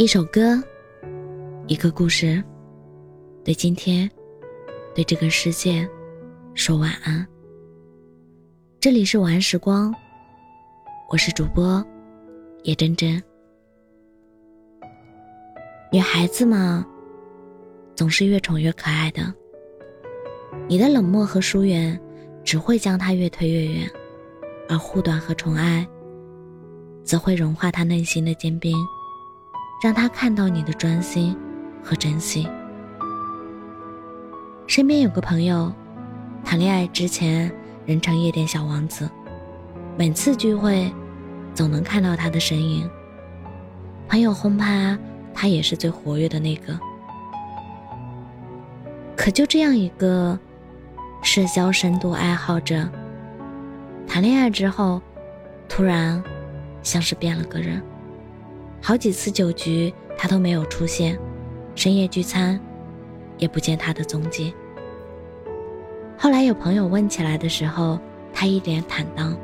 一首歌，一个故事，对今天，对这个世界，说晚安。这里是晚安时光，我是主播叶真真。女孩子嘛，总是越宠越可爱的，你的冷漠和疏远，只会将她越推越远，而护短和宠爱，则会融化她内心的坚冰。让他看到你的专心和珍惜。身边有个朋友，谈恋爱之前人称夜店小王子，每次聚会总能看到他的身影。朋友轰趴，他也是最活跃的那个。可就这样一个社交深度爱好者，谈恋爱之后，突然像是变了个人。好几次酒局，他都没有出现；深夜聚餐，也不见他的踪迹。后来有朋友问起来的时候，他一脸坦荡：“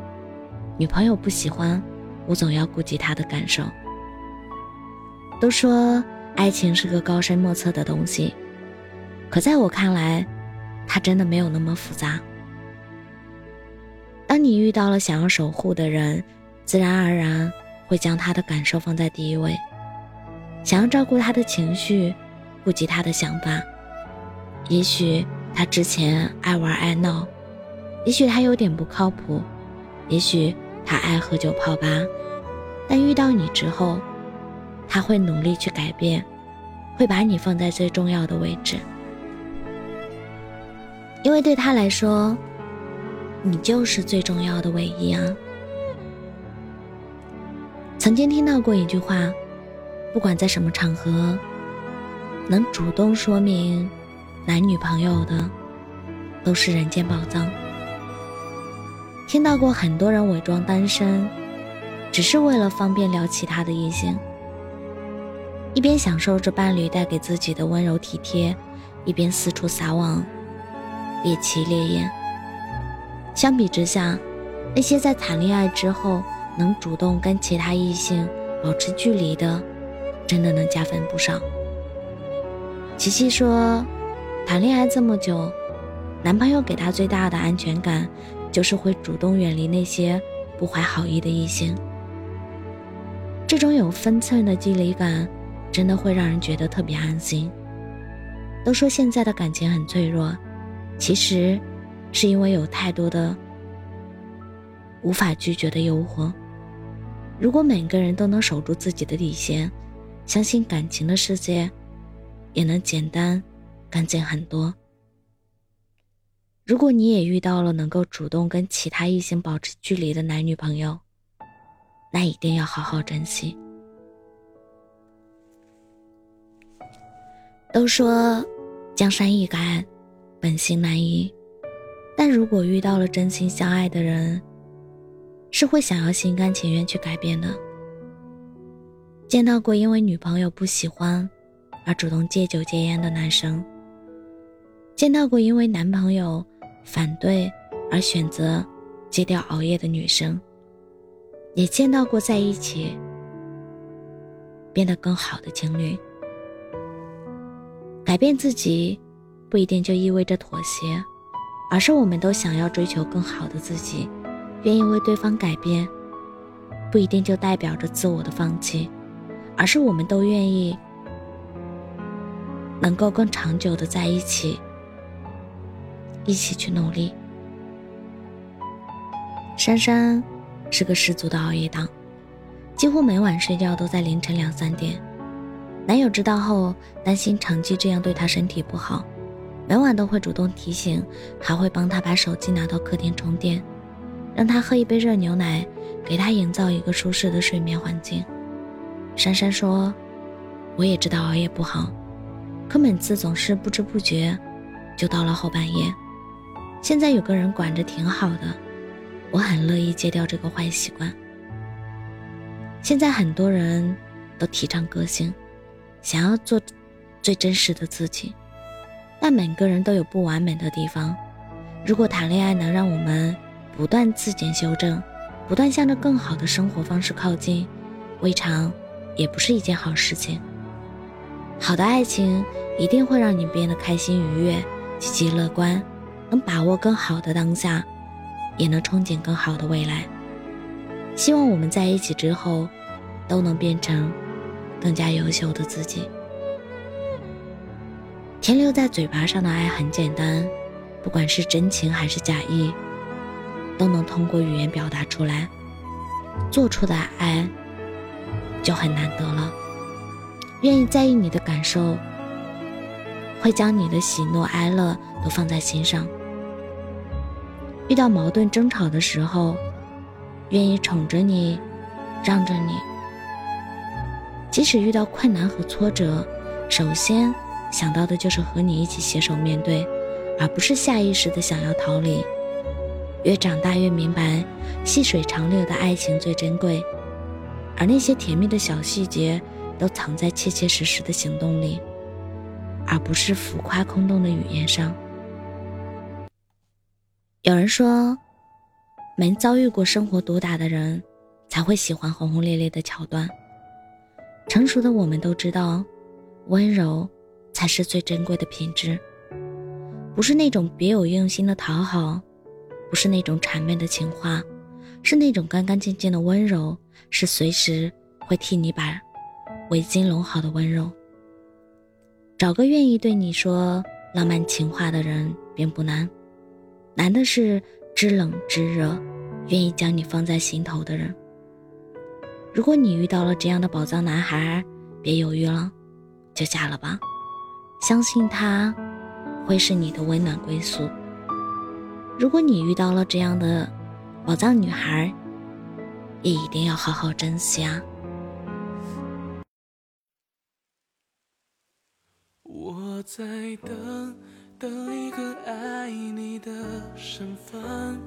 女朋友不喜欢，我总要顾及她的感受。”都说爱情是个高深莫测的东西，可在我看来，它真的没有那么复杂。当你遇到了想要守护的人，自然而然。会将他的感受放在第一位，想要照顾他的情绪，顾及他的想法。也许他之前爱玩爱闹，也许他有点不靠谱，也许他爱喝酒泡吧，但遇到你之后，他会努力去改变，会把你放在最重要的位置，因为对他来说，你就是最重要的唯一啊。曾经听到过一句话，不管在什么场合，能主动说明男女朋友的，都是人间宝藏。听到过很多人伪装单身，只是为了方便聊其他的异性，一边享受着伴侣带给自己的温柔体贴，一边四处撒网猎奇猎艳。相比之下，那些在谈恋爱之后。能主动跟其他异性保持距离的，真的能加分不少。琪琪说，谈恋爱这么久，男朋友给她最大的安全感，就是会主动远离那些不怀好意的异性。这种有分寸的距离感，真的会让人觉得特别安心。都说现在的感情很脆弱，其实，是因为有太多的无法拒绝的诱惑。如果每个人都能守住自己的底线，相信感情的世界也能简单、干净很多。如果你也遇到了能够主动跟其他异性保持距离的男女朋友，那一定要好好珍惜。都说江山易改，本性难移，但如果遇到了真心相爱的人，是会想要心甘情愿去改变的。见到过因为女朋友不喜欢而主动戒酒戒烟的男生，见到过因为男朋友反对而选择戒掉熬夜的女生，也见到过在一起变得更好的情侣。改变自己不一定就意味着妥协，而是我们都想要追求更好的自己。愿意为对方改变，不一定就代表着自我的放弃，而是我们都愿意能够更长久的在一起，一起去努力。珊珊是个十足的熬夜党，几乎每晚睡觉都在凌晨两三点。男友知道后，担心长期这样对她身体不好，每晚都会主动提醒，还会帮她把手机拿到客厅充电。让他喝一杯热牛奶，给他营造一个舒适的睡眠环境。珊珊说：“我也知道熬夜不好，可每次总是不知不觉就到了后半夜。现在有个人管着挺好的，我很乐意戒掉这个坏习惯。现在很多人都提倡个性，想要做最真实的自己，但每个人都有不完美的地方。如果谈恋爱能让我们……”不断自检修正，不断向着更好的生活方式靠近，未尝也不是一件好事情。好的爱情一定会让你变得开心愉悦、积极乐观，能把握更好的当下，也能憧憬更好的未来。希望我们在一起之后，都能变成更加优秀的自己。停留在嘴巴上的爱很简单，不管是真情还是假意，都能通过语言表达出来。做出的爱就很难得了。愿意在意你的感受，会将你的喜怒哀乐都放在心上。遇到矛盾争吵的时候，愿意宠着你，让着你。即使遇到困难和挫折，首先。想到的就是和你一起携手面对，而不是下意识的想要逃离。越长大越明白，细水长流的爱情最珍贵，而那些甜蜜的小细节都藏在切切实实的行动里，而不是浮夸空洞的语言上。有人说，没遭遇过生活毒打的人，才会喜欢轰轰烈烈的桥段。成熟的我们都知道，温柔。才是最珍贵的品质，不是那种别有用心的讨好，不是那种谄媚的情话，是那种干干净净的温柔，是随时会替你把围巾拢好的温柔。找个愿意对你说浪漫情话的人并不难，难的是知冷知热，愿意将你放在心头的人。如果你遇到了这样的宝藏男孩，别犹豫了，就嫁了吧。相信他，会是你的温暖归宿。如果你遇到了这样的宝藏女孩，也一定要好好珍惜啊！我在等，等一个爱你的身份。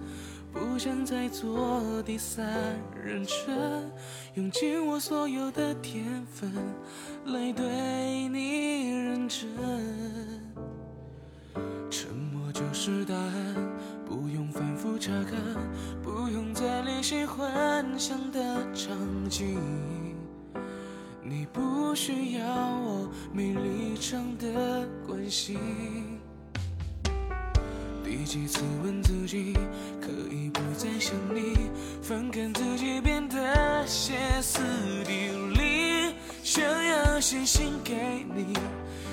不想再做第三人称，用尽我所有的天分来对你认真。沉默就是答案，不用反复查看，不用再练习幻想的场景。你不需要我没立场的关心。第几次问自己，可以不再想你，反感自己变得歇斯底里，想要写信给你，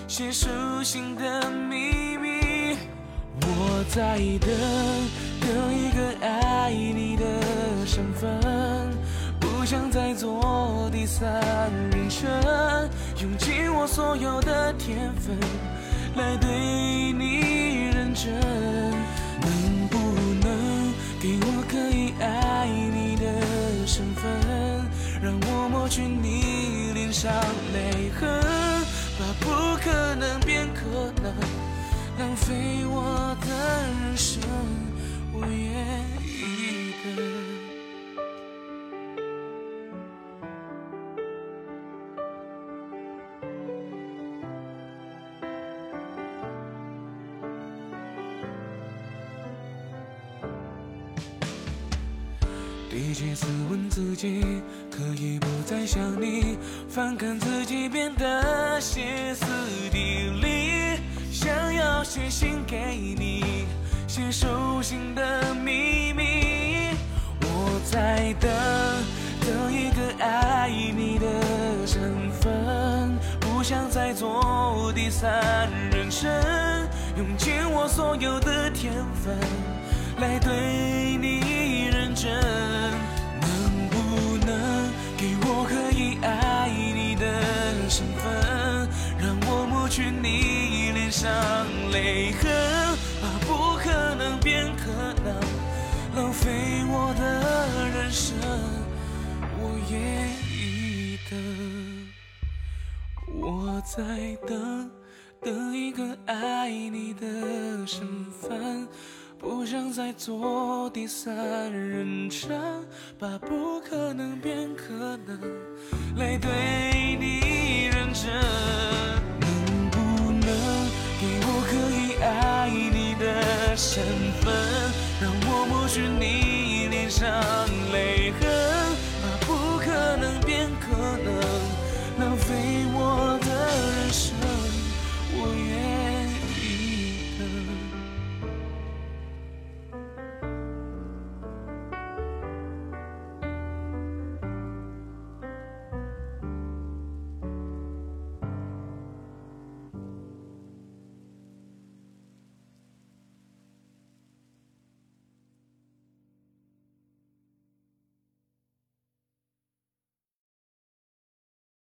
写手心的秘密。我在等，等一个爱你的身份，不想再做第三人称，用尽我所有的天分来对你认真。能不能给我可以爱你的身份，让我抹去你脸上泪痕，把不可能变可能，浪费我的人生，我愿意等。第几次问自己，可以不再想你，反感自己变得歇斯底里，写信给你，写手心的秘密。我在等，等一个爱你的身份，不想再做第三人称，用尽我所有的天分来对你认真。愿意等，我在等，等一个爱你的身份，不想再做第三人称，把不可能变可能，来对你认真。能不能给我可以爱你的身份，让我抹去你脸上。